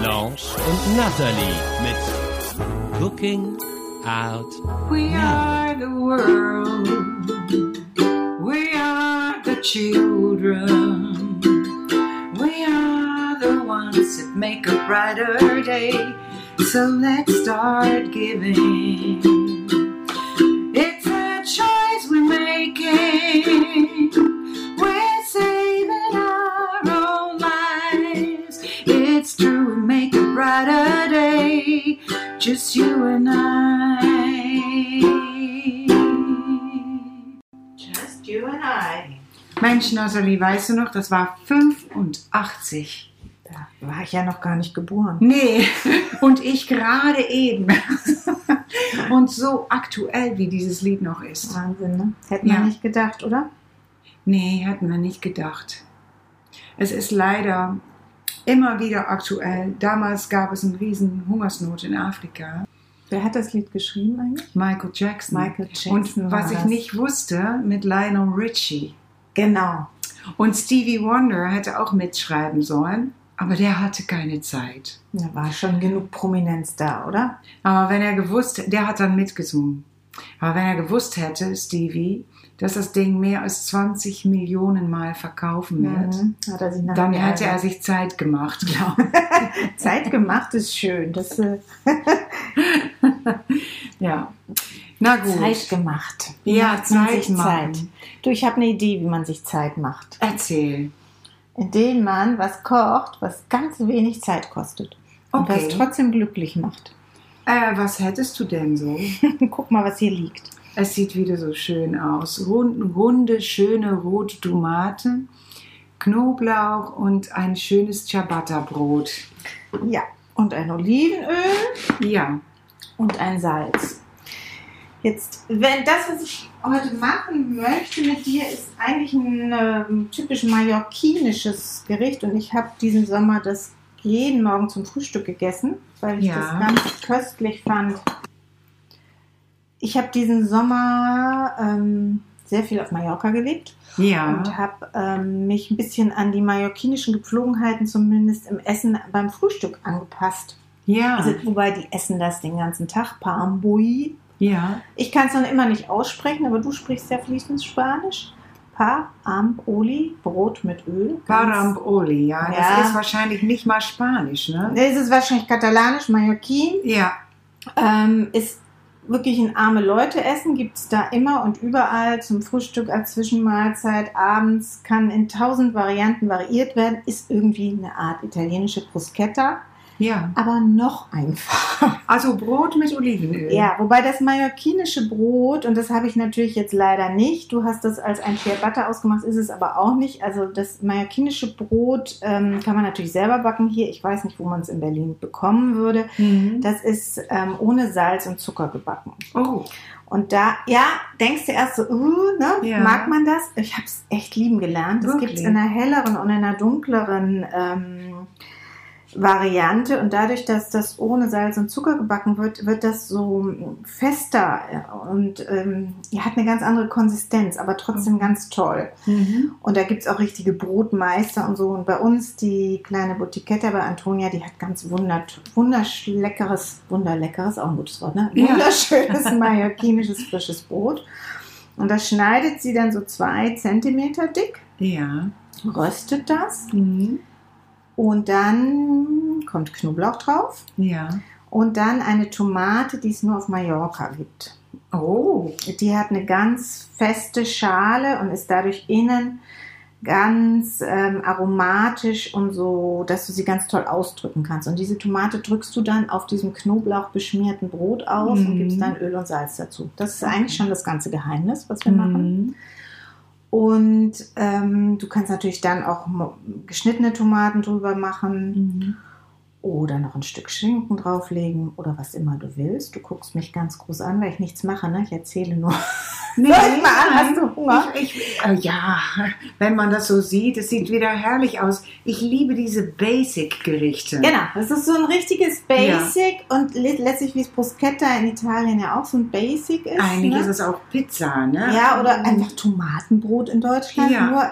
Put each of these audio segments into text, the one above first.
Blanche und Natalie mit Cooking Out We are the world. We are the children. We are the ones that make a brighter day. So let's start giving. Mensch, Nathalie, weißt du noch, das war 85. Da war ich ja noch gar nicht geboren. Nee, und ich gerade eben. Und so aktuell, wie dieses Lied noch ist. Wahnsinn, ne? Hätten wir Ja. nicht gedacht, oder? Nee, hatten wir nicht gedacht. Es ist leider immer wieder aktuell. Damals gab es eine riesen Hungersnot in Afrika. Wer hat das Lied geschrieben eigentlich? Michael Jackson. Michael Jackson Und was ich das. nicht wusste, mit Lionel Richie. Genau. Und Stevie Wonder hätte auch mitschreiben sollen, aber der hatte keine Zeit. Da war schon genug Prominenz da, oder? Aber wenn er gewusst, der hat dann mitgesungen. Aber wenn er gewusst hätte, Stevie, dass das Ding mehr als 20 Millionen Mal verkaufen wird, Mhm. Dann hätte er sich Zeit gemacht, glaube Zeit gemacht ist schön. Das äh, ich. Ja. Na gut. Zeit gemacht. Wie Ja, macht man Zeit sich. Zeit. Du, ich habe eine Idee, wie man sich Zeit macht. Erzähl. Indem man was kocht, was ganz wenig Zeit kostet. Und Okay. was trotzdem glücklich macht. Äh, was hättest du denn so? Guck mal, was hier liegt. Es sieht wieder so schön aus. Rund, runde, schöne rote Tomaten, Knoblauch und ein schönes Ciabatta-Brot. Ja. Und ein Olivenöl. Ja. und ein Salz. Jetzt, wenn das, was ich heute machen möchte mit dir, ist eigentlich ein ähm, typisch mallorquinisches Gericht und ich habe diesen Sommer das jeden Morgen zum Frühstück gegessen, weil ich Ja. das ganz köstlich fand. Ich habe diesen Sommer ähm, sehr viel auf Mallorca gelebt Ja. und habe ähm, mich ein bisschen an die mallorquinischen Gepflogenheiten zumindest im Essen beim Frühstück angepasst. Ja. Also, wobei die essen das den ganzen Tag. Pambui. Ja. Ich kann es noch immer nicht aussprechen, aber du sprichst ja fließend Spanisch. Pa, am, oli, Brot mit Öl. Paramboli, ja. Das Ja. ist wahrscheinlich nicht mal Spanisch, ne? Das ist wahrscheinlich katalanisch, Mallorquin. Ja. Ähm, ist wirklich ein arme Leute essen, gibt es da immer und überall zum Frühstück als Zwischenmahlzeit, abends, kann in tausend Varianten variiert werden, ist irgendwie eine Art italienische Bruschetta, Ja. aber noch einfacher. Also Brot mit Olivenöl. Ja, wobei das mallorquinische Brot, und das habe ich natürlich jetzt leider nicht, du hast das als ein Ciabatta ausgemacht, ist es aber auch nicht. Also das mallorquinische Brot ähm, kann man natürlich selber backen hier. Ich weiß nicht, wo man es in Berlin bekommen würde. Mhm. Das ist ähm, ohne Salz und Zucker gebacken. Oh. Und da, ja, denkst du erst so, uh, ne, Ja. mag man das? Ich habe es echt lieben gelernt. Das gibt es in einer helleren und in einer dunkleren ähm, Variante. Und dadurch, dass das ohne Salz und Zucker gebacken wird, wird das so fester äh, und ähm, ja, hat eine ganz andere Konsistenz, aber trotzdem ganz toll. Mhm. Und da gibt es auch richtige Brotmeister und so. Und bei uns die kleine Boutiquetta bei Antonia, die hat ganz wundert, wunderleckeres, wunderleckeres, auch ein gutes Wort, ne? Ja. Wunderschönes mallorquinisches frisches Brot. Und das schneidet sie dann so zwei Zentimeter dick, Ja. röstet das Mhm. Und dann kommt Knoblauch drauf Ja. und dann eine Tomate, die es nur auf Mallorca gibt. Oh. Die hat eine ganz feste Schale und ist dadurch innen ganz ähm, aromatisch und so, dass du sie ganz toll ausdrücken kannst. Und diese Tomate drückst du dann auf diesem Knoblauch beschmierten Brot aus und Mhm. gibst dann Öl und Salz dazu. Das ist eigentlich schon das ganze Geheimnis, was wir machen. Und ähm, du kannst natürlich dann auch geschnittene Tomaten drüber machen. Mhm. Oder noch ein Stück Schinken drauflegen oder was immer du willst. Du guckst mich ganz groß an, weil ich nichts mache, ne? Ich erzähle nur. Nee, Soll ich mal an? Hast du Hunger? Ich, ich, äh, ja, wenn man das so sieht, es sieht wieder herrlich aus. Ich liebe diese Basic-Gerichte. Genau, das ist so ein richtiges Basic und le- letztlich wie es Bruschetta in Italien ja auch so ein Basic ist. Eigentlich ne? ist es auch Pizza, ne? Ja, oder einfach Tomatenbrot in Deutschland. Ja. Nur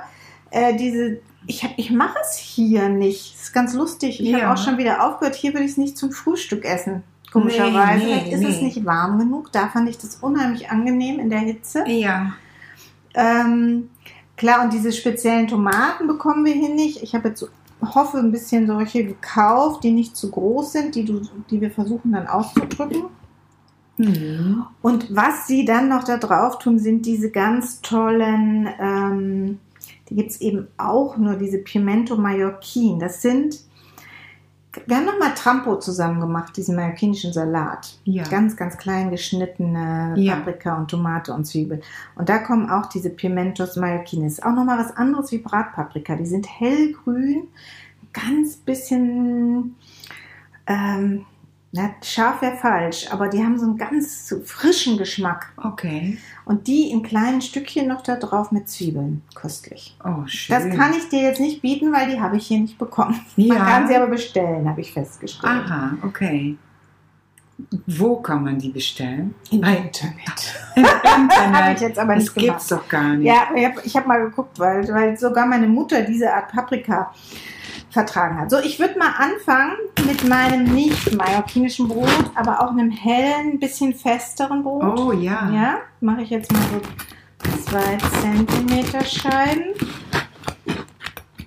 äh, diese, ich, ich mache es hier nicht. Das ist ganz lustig. Ich Ja. habe auch schon wieder aufgehört. Hier würde ich es nicht zum Frühstück essen. Komischerweise. Nee, nee, Vielleicht ist es nee. nicht warm genug. Da fand ich das unheimlich angenehm in der Hitze. Ja. Ähm, klar, und diese speziellen Tomaten bekommen wir hier nicht. Ich habe jetzt hoffe ein bisschen solche gekauft, die nicht zu groß sind, die, du, die wir versuchen dann auszudrücken. Mhm. Und was sie dann noch da drauf tun, sind diese ganz tollen, ähm, die gibt es eben auch nur, diese Pimento Mallorquin. Das sind, wir haben nochmal Trampo zusammen gemacht, diesen mallorquinischen Salat. Ja. Ganz, ganz klein geschnittene Ja. Paprika und Tomate und Zwiebel. Und da kommen auch diese Pimentos Mallorquines. Auch nochmal was anderes wie Bratpaprika. Die sind hellgrün, ganz bisschen, ähm, na, scharf wäre falsch, aber die haben so einen ganz frischen Geschmack. Okay. Und die in kleinen Stückchen noch da drauf mit Zwiebeln. Köstlich. Oh, schön. Das kann ich dir jetzt nicht bieten, weil die habe ich hier nicht bekommen. Ja. Man kann sie aber bestellen, habe ich festgestellt. Aha, okay. Wo kann man die bestellen? Im Bei- Internet. Im Habe ich Internet. jetzt aber Das nicht gemacht. gibt's doch gar nicht. Ja, ich habe hab mal geguckt, weil, weil sogar meine Mutter diese Art Paprika vertragen hat. So, ich würde mal anfangen mit meinem nicht mallorquinischen Brot, aber auch einem hellen, bisschen festeren Brot. Oh ja. Ja, mache ich jetzt mal so zwei Zentimeter Scheiben.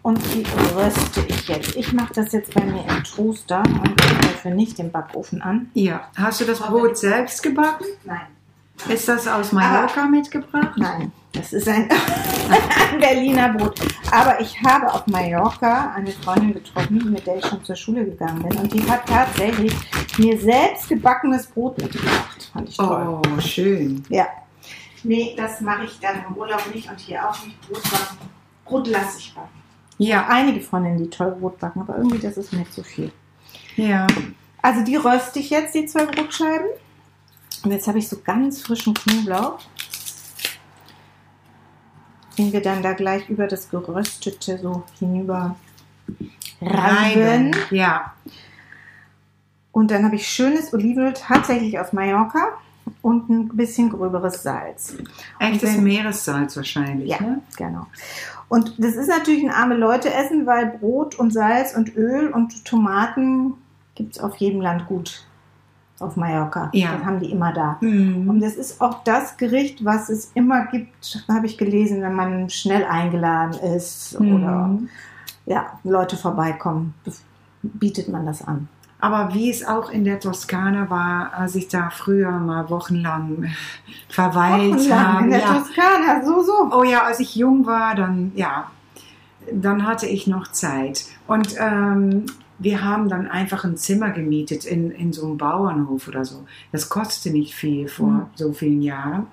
Und die röste ich jetzt. Ich mache das jetzt bei mir im Toaster und dafür nicht den Backofen an. Ja. Hast du das Brot selbst gebacken? Nein. Ist das aus Mallorca mitgebracht? Nein, das ist ein, ein Berliner Brot. Aber ich habe auf Mallorca eine Freundin getroffen, mit der ich schon zur Schule gegangen bin. Und die hat tatsächlich mir selbst gebackenes Brot mitgebracht. Fand ich toll. Oh, schön. Ja. Nee, das mache ich dann im Urlaub nicht und hier auch nicht. Brot backen. Brot lasse ich backen. Ja, Einige Freundinnen, die toll Brot backen, aber irgendwie das ist mir zu viel. ja. Also die röste ich jetzt, die zwei Brotscheiben. Und jetzt habe ich so ganz frischen Knoblauch, den wir dann da gleich über das Geröstete so hinüber reiben. Ja. Und dann habe ich schönes Olivenöl, tatsächlich aus Mallorca und ein bisschen gröberes Salz. Echtes wenn- Meeressalz wahrscheinlich, Ja, ne? genau. Und das ist natürlich ein arme Leute essen, weil Brot und Salz und Öl und Tomaten gibt es auf jedem Land gut. Auf Mallorca. Ja. Das haben die immer da. Und Mhm. das ist auch das Gericht, was es immer gibt, habe ich gelesen, wenn man schnell eingeladen ist oder Mhm. ja, Leute vorbeikommen, bietet man das an. Aber wie es auch in der Toskana war, als ich da früher mal wochenlang verweilt Wochenlang habe. in der Ja. Toskana, so, so. Oh ja, als ich jung war, dann ja, dann hatte ich noch Zeit. Und ähm, wir haben dann einfach ein Zimmer gemietet in, in so einem Bauernhof oder so. Das kostete nicht viel vor Mhm. so vielen Jahren.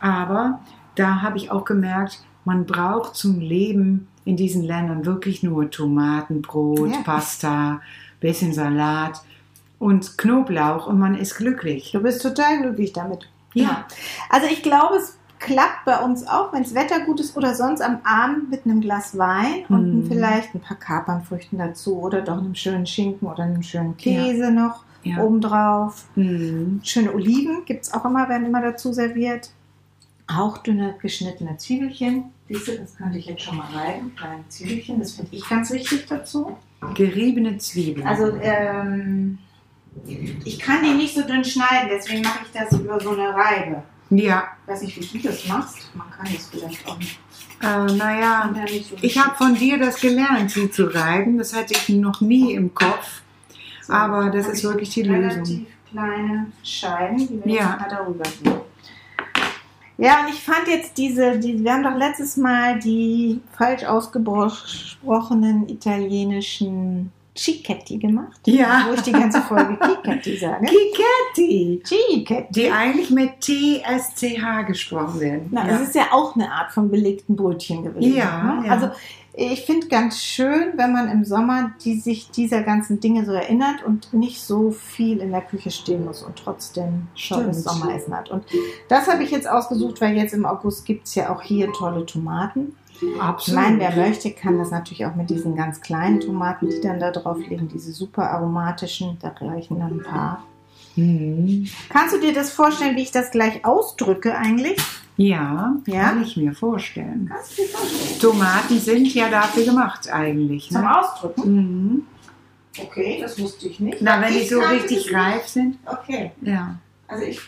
Aber da habe ich auch gemerkt, man braucht zum Leben in diesen Ländern wirklich nur Tomaten, Brot, Ja. Pasta, bisschen Salat und Knoblauch und man ist glücklich. Du bist total glücklich damit. Ja. Also ich glaube, es klappt bei uns auch, wenn das Wetter gut ist oder sonst am Abend mit einem Glas Wein und Mhm. vielleicht ein paar Kapernfrüchten dazu oder doch einem schönen Schinken oder einem schönen Käse noch Ja. obendrauf. Mhm. Schöne Oliven gibt es auch immer, werden immer dazu serviert. Hauchdünne geschnittene Zwiebelchen. Siehst das könnte ich jetzt schon mal reiben. Kleine Zwiebelchen, das finde ich ganz wichtig dazu. Geriebene Zwiebeln. Also, ähm, ich kann die nicht so dünn schneiden, deswegen mache ich das über so eine Reibe. Ja, Ich weiß nicht, wie du das machst. Man kann das vielleicht auch nicht. äh, naja, so Ich habe von dir das gelernt, sie zu reiben. Das hatte ich noch nie im Kopf. So, aber das ist ich wirklich die relativ Lösung. kleine Scheiben, die wir Ja. jetzt mal darüber geben. Ja, und ich fand jetzt diese, die, wir haben doch letztes Mal die falsch ausgesprochenen italienischen Cicchetti gemacht. Ja. Wo ich die ganze Folge Cicchetti sage. Kiketti, Cicchetti. die eigentlich mit T-S-C-H gesprochen werden. Na, ja. Es ist ja auch eine Art von belegten Brötchen gewesen. Ja, ne? ja. Also ich finde ganz schön, wenn man im Sommer die, sich dieser ganzen Dinge so erinnert und nicht so viel in der Küche stehen muss und trotzdem Stimmt. Sommeressen hat. Und das habe ich jetzt ausgesucht, weil jetzt im August gibt es ja auch hier tolle Tomaten. Ich Absolut. meine, wer möchte, kann das natürlich auch mit diesen ganz kleinen Tomaten, die dann da drauf liegen, diese super aromatischen, da reichen dann ein paar. Mhm. Kannst du dir das vorstellen, wie ich das gleich ausdrücke eigentlich? Ja, Ja? kann ich mir vorstellen. Kannst du dir vorstellen? Tomaten sind ja dafür gemacht eigentlich. Zum Ne? Ausdrücken? Mhm. Okay, das wusste ich nicht. Na, wenn die Ich so richtig reif sind. Okay, Ja. also ich,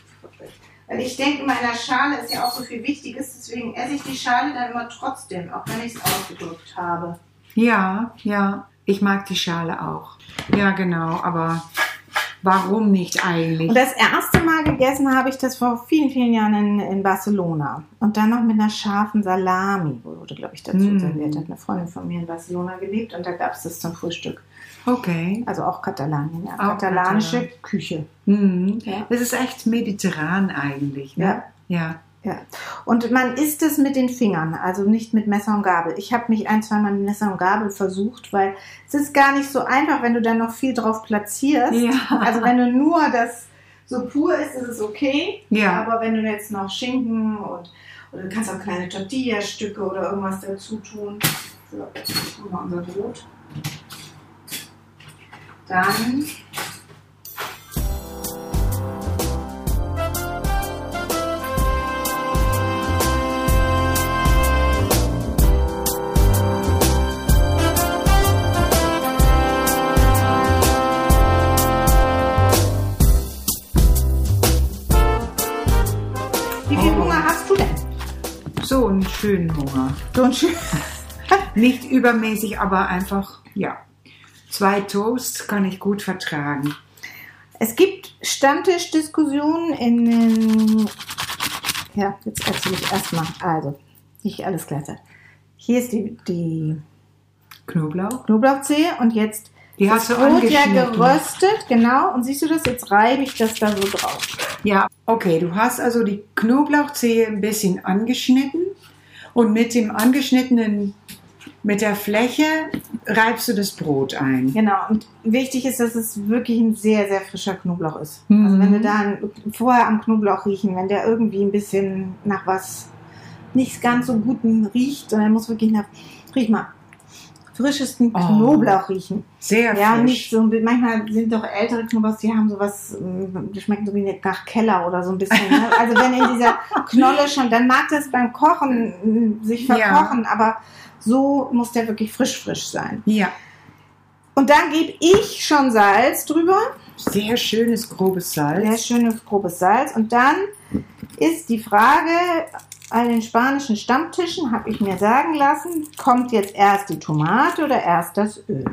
weil ich denke, in meiner Schale ist ja auch so viel Wichtiges, deswegen esse ich die Schale dann immer trotzdem, auch wenn ich es ausgedrückt habe. Ja, ja. Ich mag die Schale auch. Ja, genau. Aber warum nicht eigentlich? Und das erste Mal gegessen habe ich das vor vielen, vielen Jahren in, in Barcelona. Und dann noch mit einer scharfen Salami, wurde, glaube ich, dazu Mm. serviert. Hat eine Freundin von mir in Barcelona gelebt und da gab es das zum Frühstück. Okay. Also auch Katalanien, ja. Auch Katalanische Katalan. Küche. Mhm. Ja. Das ist echt mediterran eigentlich. Ne? Ja. Ja. Und man isst es mit den Fingern, also nicht mit Messer und Gabel. Ich habe mich ein, zweimal mit Messer und Gabel versucht, weil es ist gar nicht so einfach, wenn du dann noch viel drauf platzierst. Ja. Also wenn du nur das so pur isst, ist es okay. Ja. Aber wenn du jetzt noch Schinken und oder du kannst auch kleine Tortilla-Stücke oder irgendwas dazu tun. So, jetzt tun wir unser Brot. Dann So ein schön. Nicht übermäßig, aber einfach, ja. Zwei Toast kann ich gut vertragen. Es gibt Stammtischdiskussionen in den. Ja, jetzt erzähle ich erstmal. Also, nicht alles gleichzeitig. Hier ist die, die Knoblauch? Knoblauchzehe und jetzt Die hast du Brot ja geröstet, genau. Und siehst du das? Jetzt reibe ich das da so drauf. Ja, okay, du hast also die Knoblauchzehe ein bisschen angeschnitten und mit dem angeschnittenen, mit der Fläche reibst du das Brot ein. Genau. Und wichtig ist, dass es wirklich ein sehr, sehr frischer Knoblauch ist. Mhm. Also wenn du da ein, vorher am Knoblauch riechen, wenn der irgendwie ein bisschen nach was nicht ganz so gutem riecht, sondern muss wirklich nach, riech mal, frischesten Oh. Knoblauch riechen. Sehr Ja, frisch. nicht so, manchmal sind doch ältere Knoblauchs, die haben sowas, mm, die schmecken so wie nach Keller oder so ein bisschen. Ne? Also wenn in dieser Knolle schon, dann mag das beim Kochen mm, sich Ja. verkochen, aber so muss der wirklich frisch, frisch sein. Ja, Und dann gebe ich schon Salz drüber, sehr schönes grobes sehr Salz. schönes grobes Salz. Und dann ist die Frage, an den spanischen Stammtischen habe ich mir sagen lassen, kommt jetzt erst die Tomate oder erst das Öl?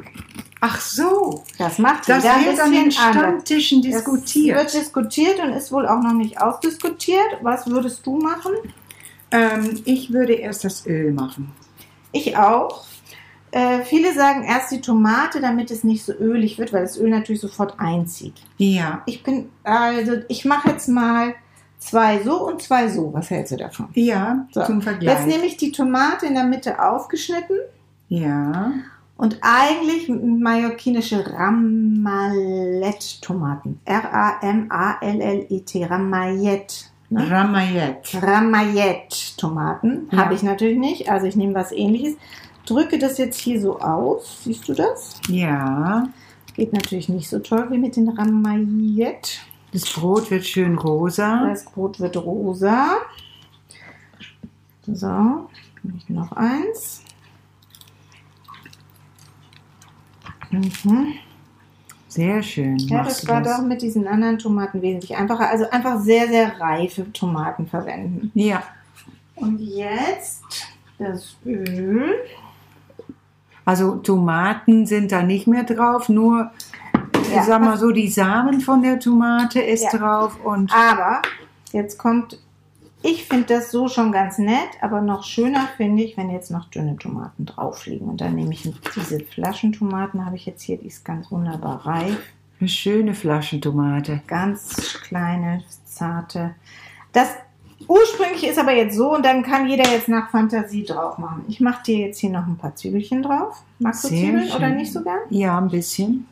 Ach so, Das macht das ein wird an den anders. Stammtischen Es diskutiert. wird diskutiert und ist wohl auch noch nicht ausdiskutiert. Was würdest du machen? Ähm, ich würde erst das Öl machen. Ich auch. Äh, viele sagen erst die Tomate, damit es nicht so ölig wird, weil das Öl natürlich sofort einzieht. Ja, Ich bin, also ich mache jetzt mal zwei so und zwei so. Was hältst du davon? ja, So. zum Vergleich. Jetzt nehme ich die Tomate in der Mitte aufgeschnitten ja, und eigentlich mallorquinische Ramallet-Tomaten. R-A-M-A-L-L-E-T, Ramallet. Ne? Ramayette. Ramayette-Tomaten Ja. habe ich natürlich nicht. Also ich nehme was ähnliches. Drücke das jetzt hier so aus. Siehst du das? Ja, Geht natürlich nicht so toll wie mit den Ramayette. Das Brot wird schön rosa. Das Brot wird rosa. So, noch eins. Mhm. Sehr schön. Ja, das war doch mit diesen anderen Tomaten wesentlich einfacher. Also einfach sehr, sehr reife Tomaten verwenden. Ja, Und jetzt das Öl. also Tomaten sind da nicht mehr drauf, nur, Ja. ich sag mal so, die Samen von der Tomate ist Ja. drauf und Aber jetzt kommt, ich finde das so schon ganz nett, aber noch schöner finde ich, wenn jetzt noch dünne Tomaten drauf liegen. Und dann nehme ich diese Flaschentomaten, habe ich jetzt hier, die ist ganz wunderbar reif. eine schöne Flaschentomate. Ganz kleine, zarte. Das Ursprünglich ist aber jetzt so und dann kann jeder jetzt nach Fantasie drauf machen. Ich mache dir jetzt hier noch ein paar Zwiebelchen drauf. Magst du Sehr Zwiebeln schön. oder nicht so gern? Ja, ein bisschen.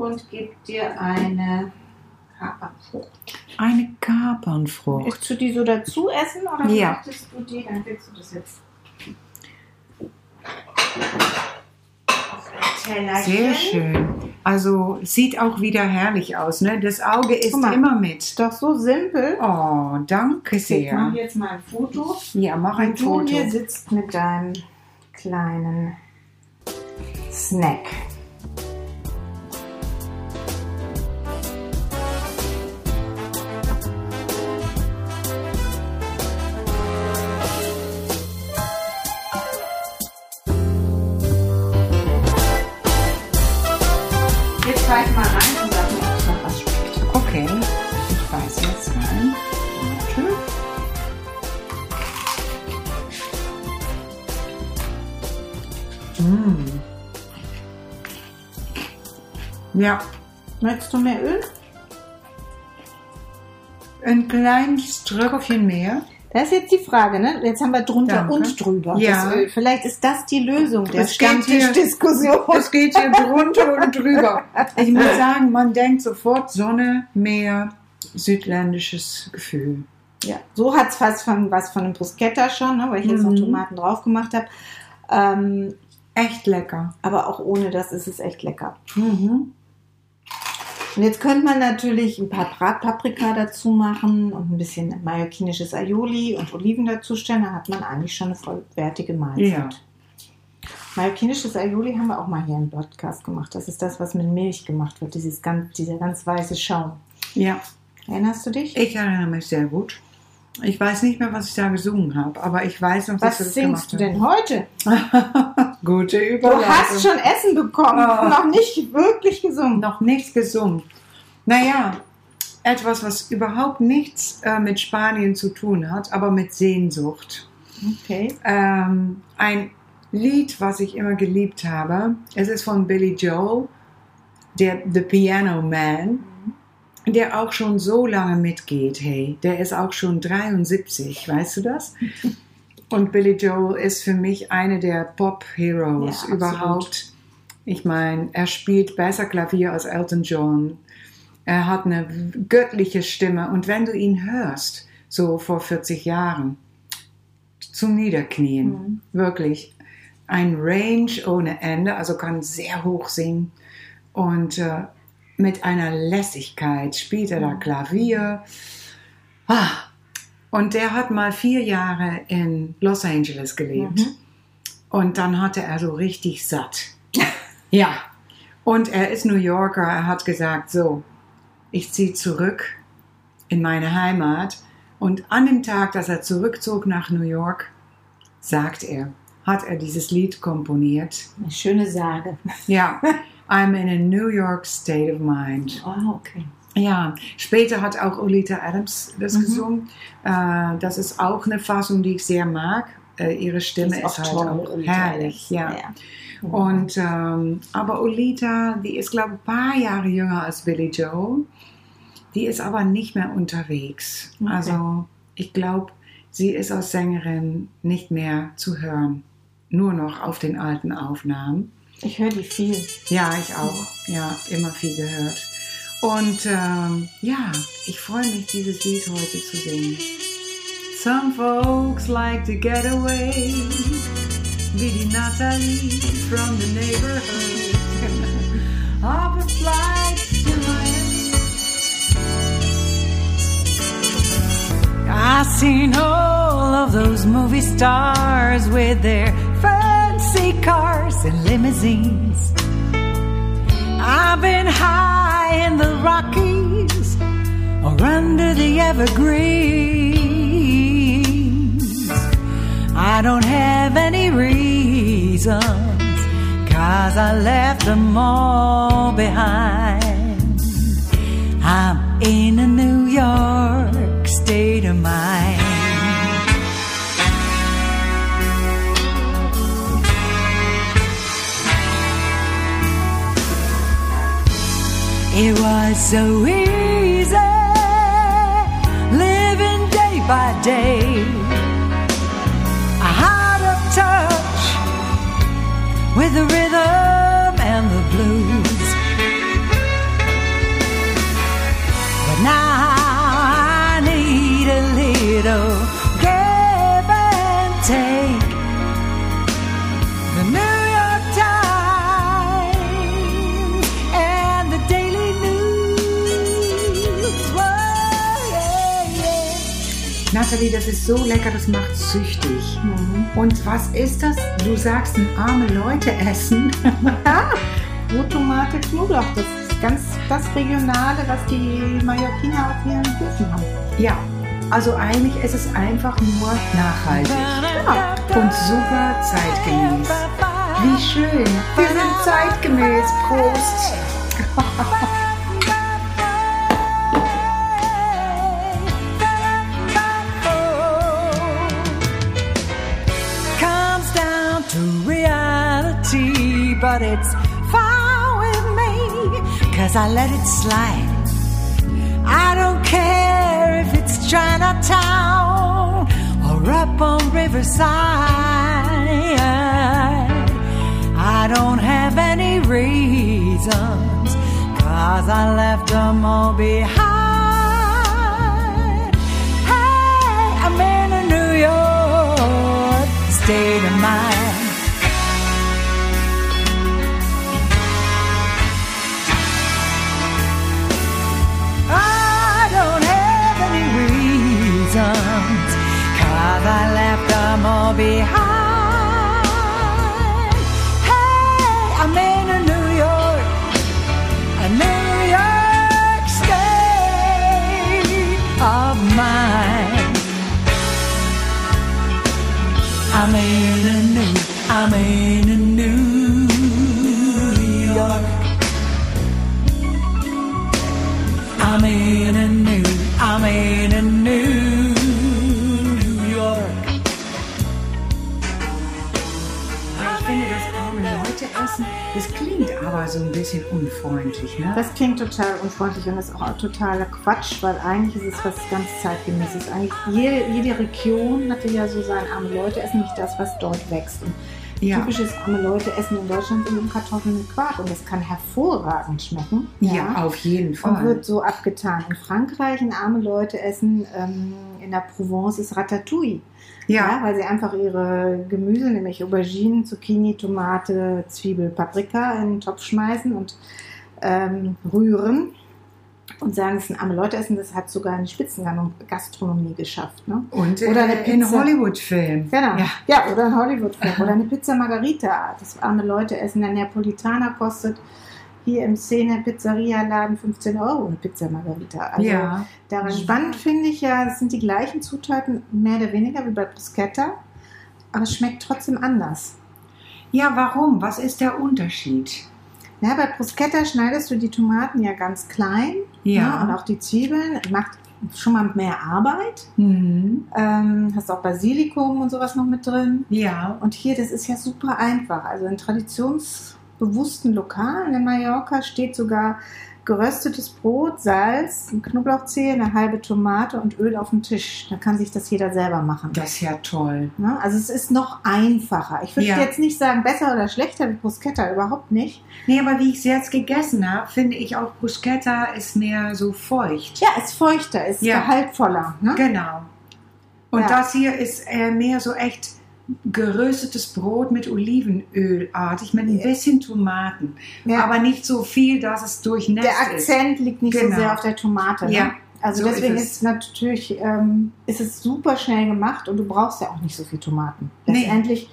Und gebe dir eine Kapernfrucht. Eine Kapernfrucht. Willst du die so dazu essen oder Ja. möchtest du die? Dann kriegst du das jetzt. Sehr schön. Also sieht auch wieder herrlich aus, ne? Das Auge ist mal. immer mit. Ist doch so simpel. Oh, danke Ich mache sehr. jetzt mal ein Foto. Ja, mach ein Und du Foto. hier sitzt mit deinem kleinen Snack. Beiß mal rein und sag mir, ob es noch was schmeckt. Okay, ich weiß jetzt rein. Warte. Mm. Ja, Möchtest du mehr Öl? ein kleines Tröpfchen mehr. Das ist jetzt die Frage, ne? Jetzt haben wir drunter Danke. und drüber Ja. das Öl. Vielleicht ist das die Lösung der Es geht hier- Stammtischdiskussion. Es geht hier drunter und drüber. Ich muss sagen, man denkt sofort Sonne, Meer, südländisches Gefühl. Ja, so hat es fast von, was von einem Bruschetta schon, ne? weil ich jetzt noch Mhm. Tomaten drauf gemacht habe. Ähm, Echt lecker. aber auch ohne das ist es echt lecker. Mhm. Und jetzt könnte man natürlich ein paar Bratpaprika dazu machen und ein bisschen mallorquinisches Aioli und Oliven dazustellen. Dann hat man eigentlich schon eine vollwertige Mahlzeit. Ja. Mallorquinisches Aioli haben wir auch mal hier im Podcast gemacht. Das ist das, was mit Milch gemacht wird, dieses ganz, dieser ganz weiße Schaum. Ja, Erinnerst du dich? ich erinnere mich sehr gut. Ich weiß nicht mehr, was ich da gesungen habe, aber ich weiß noch, Was dass wir das singst du gemacht denn heute? Gute Du Überleitung. hast schon Essen bekommen, Oh. noch nicht wirklich gesungen. noch nichts gesungen. Naja, etwas, was überhaupt nichts äh, mit Spanien zu tun hat, aber mit Sehnsucht. Okay. Ähm, ein Lied, was ich immer geliebt habe. Es ist von Billy Joel, der The Piano Man, der auch schon so lange mitgeht. Hey, der ist auch schon 73, weißt du das? Und Billy Joel ist für mich eine der Pop-Heroes Ja, überhaupt. Ich meine, er spielt besser Klavier als Elton John. Er hat eine göttliche Stimme. Und wenn du ihn hörst, so vor 40 Jahren, zum Niederknien, Mhm. wirklich. Ein Range ohne Ende, also kann sehr hoch singen. Und äh, mit einer Lässigkeit spielt er da Klavier. Ah. Und der hat mal vier Jahre in Los Angeles gelebt. Mhm. Und dann hatte er so richtig satt. ja. Und er ist New Yorker. Er hat gesagt, so, ich ziehe zurück in meine Heimat. Und an dem Tag, dass er zurückzog nach New York, sagt er, hat er dieses Lied komponiert. Eine schöne Sage. Ja, I'm in a New York state of mind. Oh, okay. Ja, später hat auch Olita Adams das Mhm. gesungen. Äh, das ist auch eine Fassung, die ich sehr mag. Äh, ihre Stimme ist, halt auch Olita herrlich. Adams. Ja. Und, ähm, aber Olita, die ist, glaube ich, ein paar Jahre jünger als Billy Joel. Die ist aber nicht mehr unterwegs. Okay. Also ich glaube, sie ist als Sängerin nicht mehr zu hören. Nur noch auf den alten Aufnahmen. Ich höre die viel. Ja, ich auch. Ja, immer viel gehört. Und ähm, ja, ich freue mich, dieses Lied heute zu singen. Some folks like to get away, wie die Natalie from the neighborhood. Of a flight to Miami. I seen all of those movie stars with their fancy cars and limousines. I've been high in the Rockies or under the evergreens. I don't have any reasons, cause I left them all behind. I'm in a New York state of mind. It was so easy living day by day. Out of touch with the rhythm and the blues. Nathalie, das ist so lecker, das macht süchtig. Und was ist das? Du sagst ein arme Leute essen. Ja, Brottomate, Knoblauch, das ist ganz das Regionale, was die Mallorquiner auf ihren Höfen haben. ja, also eigentlich ist es einfach nur nachhaltig und super zeitgemäß. Wie schön. Wir sind zeitgemäß. Prost. but it's fine with me, cause I let it slide. I don't care if it's Chinatown or up on Riverside. I don't have any reasons, cause I left them all behind. Hey, I'm in a New York state of mind. Behind. Bisschen unfreundlich, ne? Das klingt total unfreundlich und ist auch totaler Quatsch, weil eigentlich ist es was ganz zeitgemäßes. Eigentlich jede, jede Region hatte ja so sein arme Leute essen, nicht das, was dort wächst. Und Ja. typisches arme Leute essen in Deutschland eben Kartoffeln mit Quark und das kann hervorragend schmecken. ja, auf jeden Und Fall. wird so abgetan. In Frankreich, in arme Leute essen, ähm, in der Provence ist Ratatouille. Ja. Ja, weil sie einfach ihre Gemüse, nämlich Auberginen, Zucchini, Tomate, Zwiebel, Paprika in den Topf schmeißen und ähm, rühren. Und sagen, es ist ein arme Leute essen, das hat sogar eine Spitzengastronomie geschafft. Ne? und Oder eine in Pizza. Hollywood-Filmen. Genau. Ja. Ja, oder ein Hollywood-Film. Oder eine Pizza Margarita. Das arme Leute essen. Der Neapolitaner kostet hier im Szene-Pizzeria-Laden 15 Euro eine Pizza Margarita. Also ja. daran spannend finde ich ja, es sind die gleichen Zutaten, mehr oder weniger wie bei Bruschetta. Aber es schmeckt trotzdem anders. ja, warum? Was ist der Unterschied? Ja, bei Bruschetta schneidest du die Tomaten ja ganz klein. Ja. ne, und auch die Zwiebeln. Macht schon mal mehr Arbeit. Mhm. Ähm, hast auch Basilikum und sowas noch mit drin. Ja, Und hier, das ist ja super einfach. Also in traditionsbewussten Lokalen in Mallorca steht sogar geröstetes Brot, Salz, ein Knoblauchzehe, eine halbe Tomate und Öl auf dem Tisch. Da kann sich das jeder selber machen. das ist ja toll. Ne? Also es ist noch einfacher. Ich würde Ja. jetzt nicht sagen besser oder schlechter wie Bruschetta, überhaupt nicht. Nee, aber wie ich es jetzt gegessen habe, finde ich auch Bruschetta ist mehr so feucht. Ja, ist feuchter, ist Ja. gehaltvoller. Ne? Genau. Und Ja. das hier ist äh, mehr so echt geröstetes Brot mit Olivenölartig, mit ein Ja. bisschen Tomaten. Ja. Aber nicht so viel, dass es durchnässt Der Akzent liegt nicht Genau. so sehr auf der Tomate. Ne? Ja, Also so deswegen ist ist, es. natürlich ähm, ist es super schnell gemacht und du brauchst ja auch nicht so viel Tomaten. Nee. Letztendlich,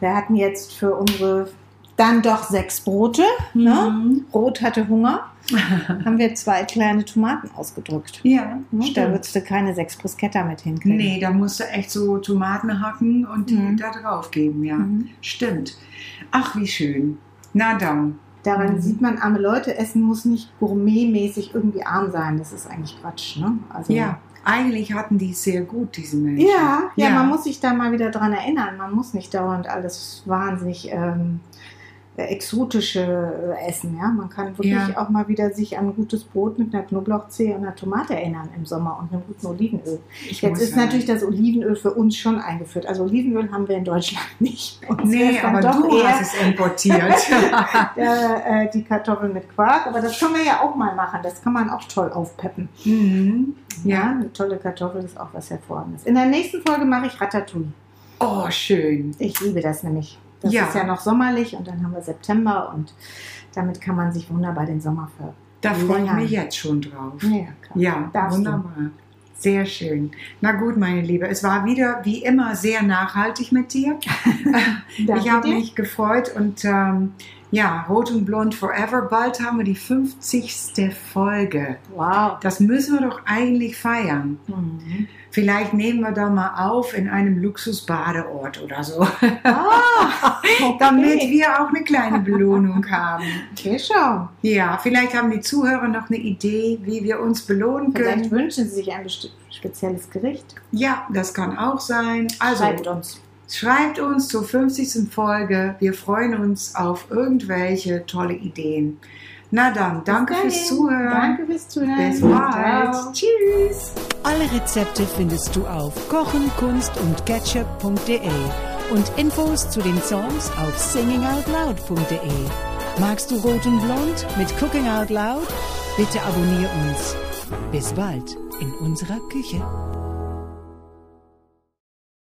wir hatten jetzt für unsere dann doch sechs Brote. Ne? Mhm. Rot hatte Hunger, haben wir zwei kleine Tomaten ausgedrückt. Ja, Ne? Da würdest du keine sechs Bruschetta mit hinkriegen. Nee, da musst du echt so Tomaten hacken und die Mhm. da drauf geben, ja. Mhm. Stimmt. Ach, wie schön. Na dann. Daran Mhm. sieht man, arme Leute essen muss nicht gourmetmäßig irgendwie arm sein. Das ist eigentlich Quatsch. Ne? Also, Ja, eigentlich hatten die es sehr gut, diese Menschen. Ja, ja, man muss sich da mal wieder dran erinnern. Man muss nicht dauernd alles wahnsinnig ähm, äh, exotische äh, Essen. Ja? Man kann wirklich Ja. auch mal wieder sich an ein gutes Brot mit einer Knoblauchzehe und einer Tomate erinnern im Sommer und einem guten Olivenöl. Ich Jetzt ist sagen. natürlich das Olivenöl für uns schon eingeführt. Also Olivenöl haben wir in Deutschland nicht. Uns Nee, aber doch du eher hast es importiert. äh, äh, die Kartoffeln mit Quark. Aber das können wir ja auch mal machen. Das kann man auch toll aufpeppen. mhm. Ja. eine tolle Kartoffel ist auch was Hervorragendes. In der nächsten Folge mache ich Ratatouille. Oh, schön. Ich liebe das nämlich. Das Ja. ist ja noch sommerlich und dann haben wir September und damit kann man sich wunderbar den Sommer ver. Da freue ich mich jetzt schon drauf. Ja, klar. Ja, Darfst du. wunderbar. Sehr schön. Na gut, meine Liebe, es war wieder wie immer sehr nachhaltig mit dir. Ich habe mich gefreut und ähm, ja, Rot und Blond Forever. Bald haben wir die 50. Folge. Wow. Das müssen wir doch eigentlich feiern. Mhm. Vielleicht nehmen wir da mal auf in einem Luxusbadeort oder so, Ah, okay. damit wir auch eine kleine Belohnung haben. Okay, schau. Ja, vielleicht haben die Zuhörer noch eine Idee, wie wir uns belohnen Vielleicht können. wünschen Sie sich ein spezielles Gericht. Ja, das kann auch sein. Also Schreibt uns. Schreibt uns zur 50. Folge. Wir freuen uns auf irgendwelche tolle Ideen. Na dann, danke fürs. Zuhören. Danke fürs Zuhören. Bis bald. Ciao. Tschüss. Alle Rezepte findest du auf kochen, kunst und ketchup.de und Infos zu den Songs auf singingoutloud.de. Magst du Rot und Blond mit Cooking Out Loud? Bitte abonnier uns. Bis bald in unserer Küche.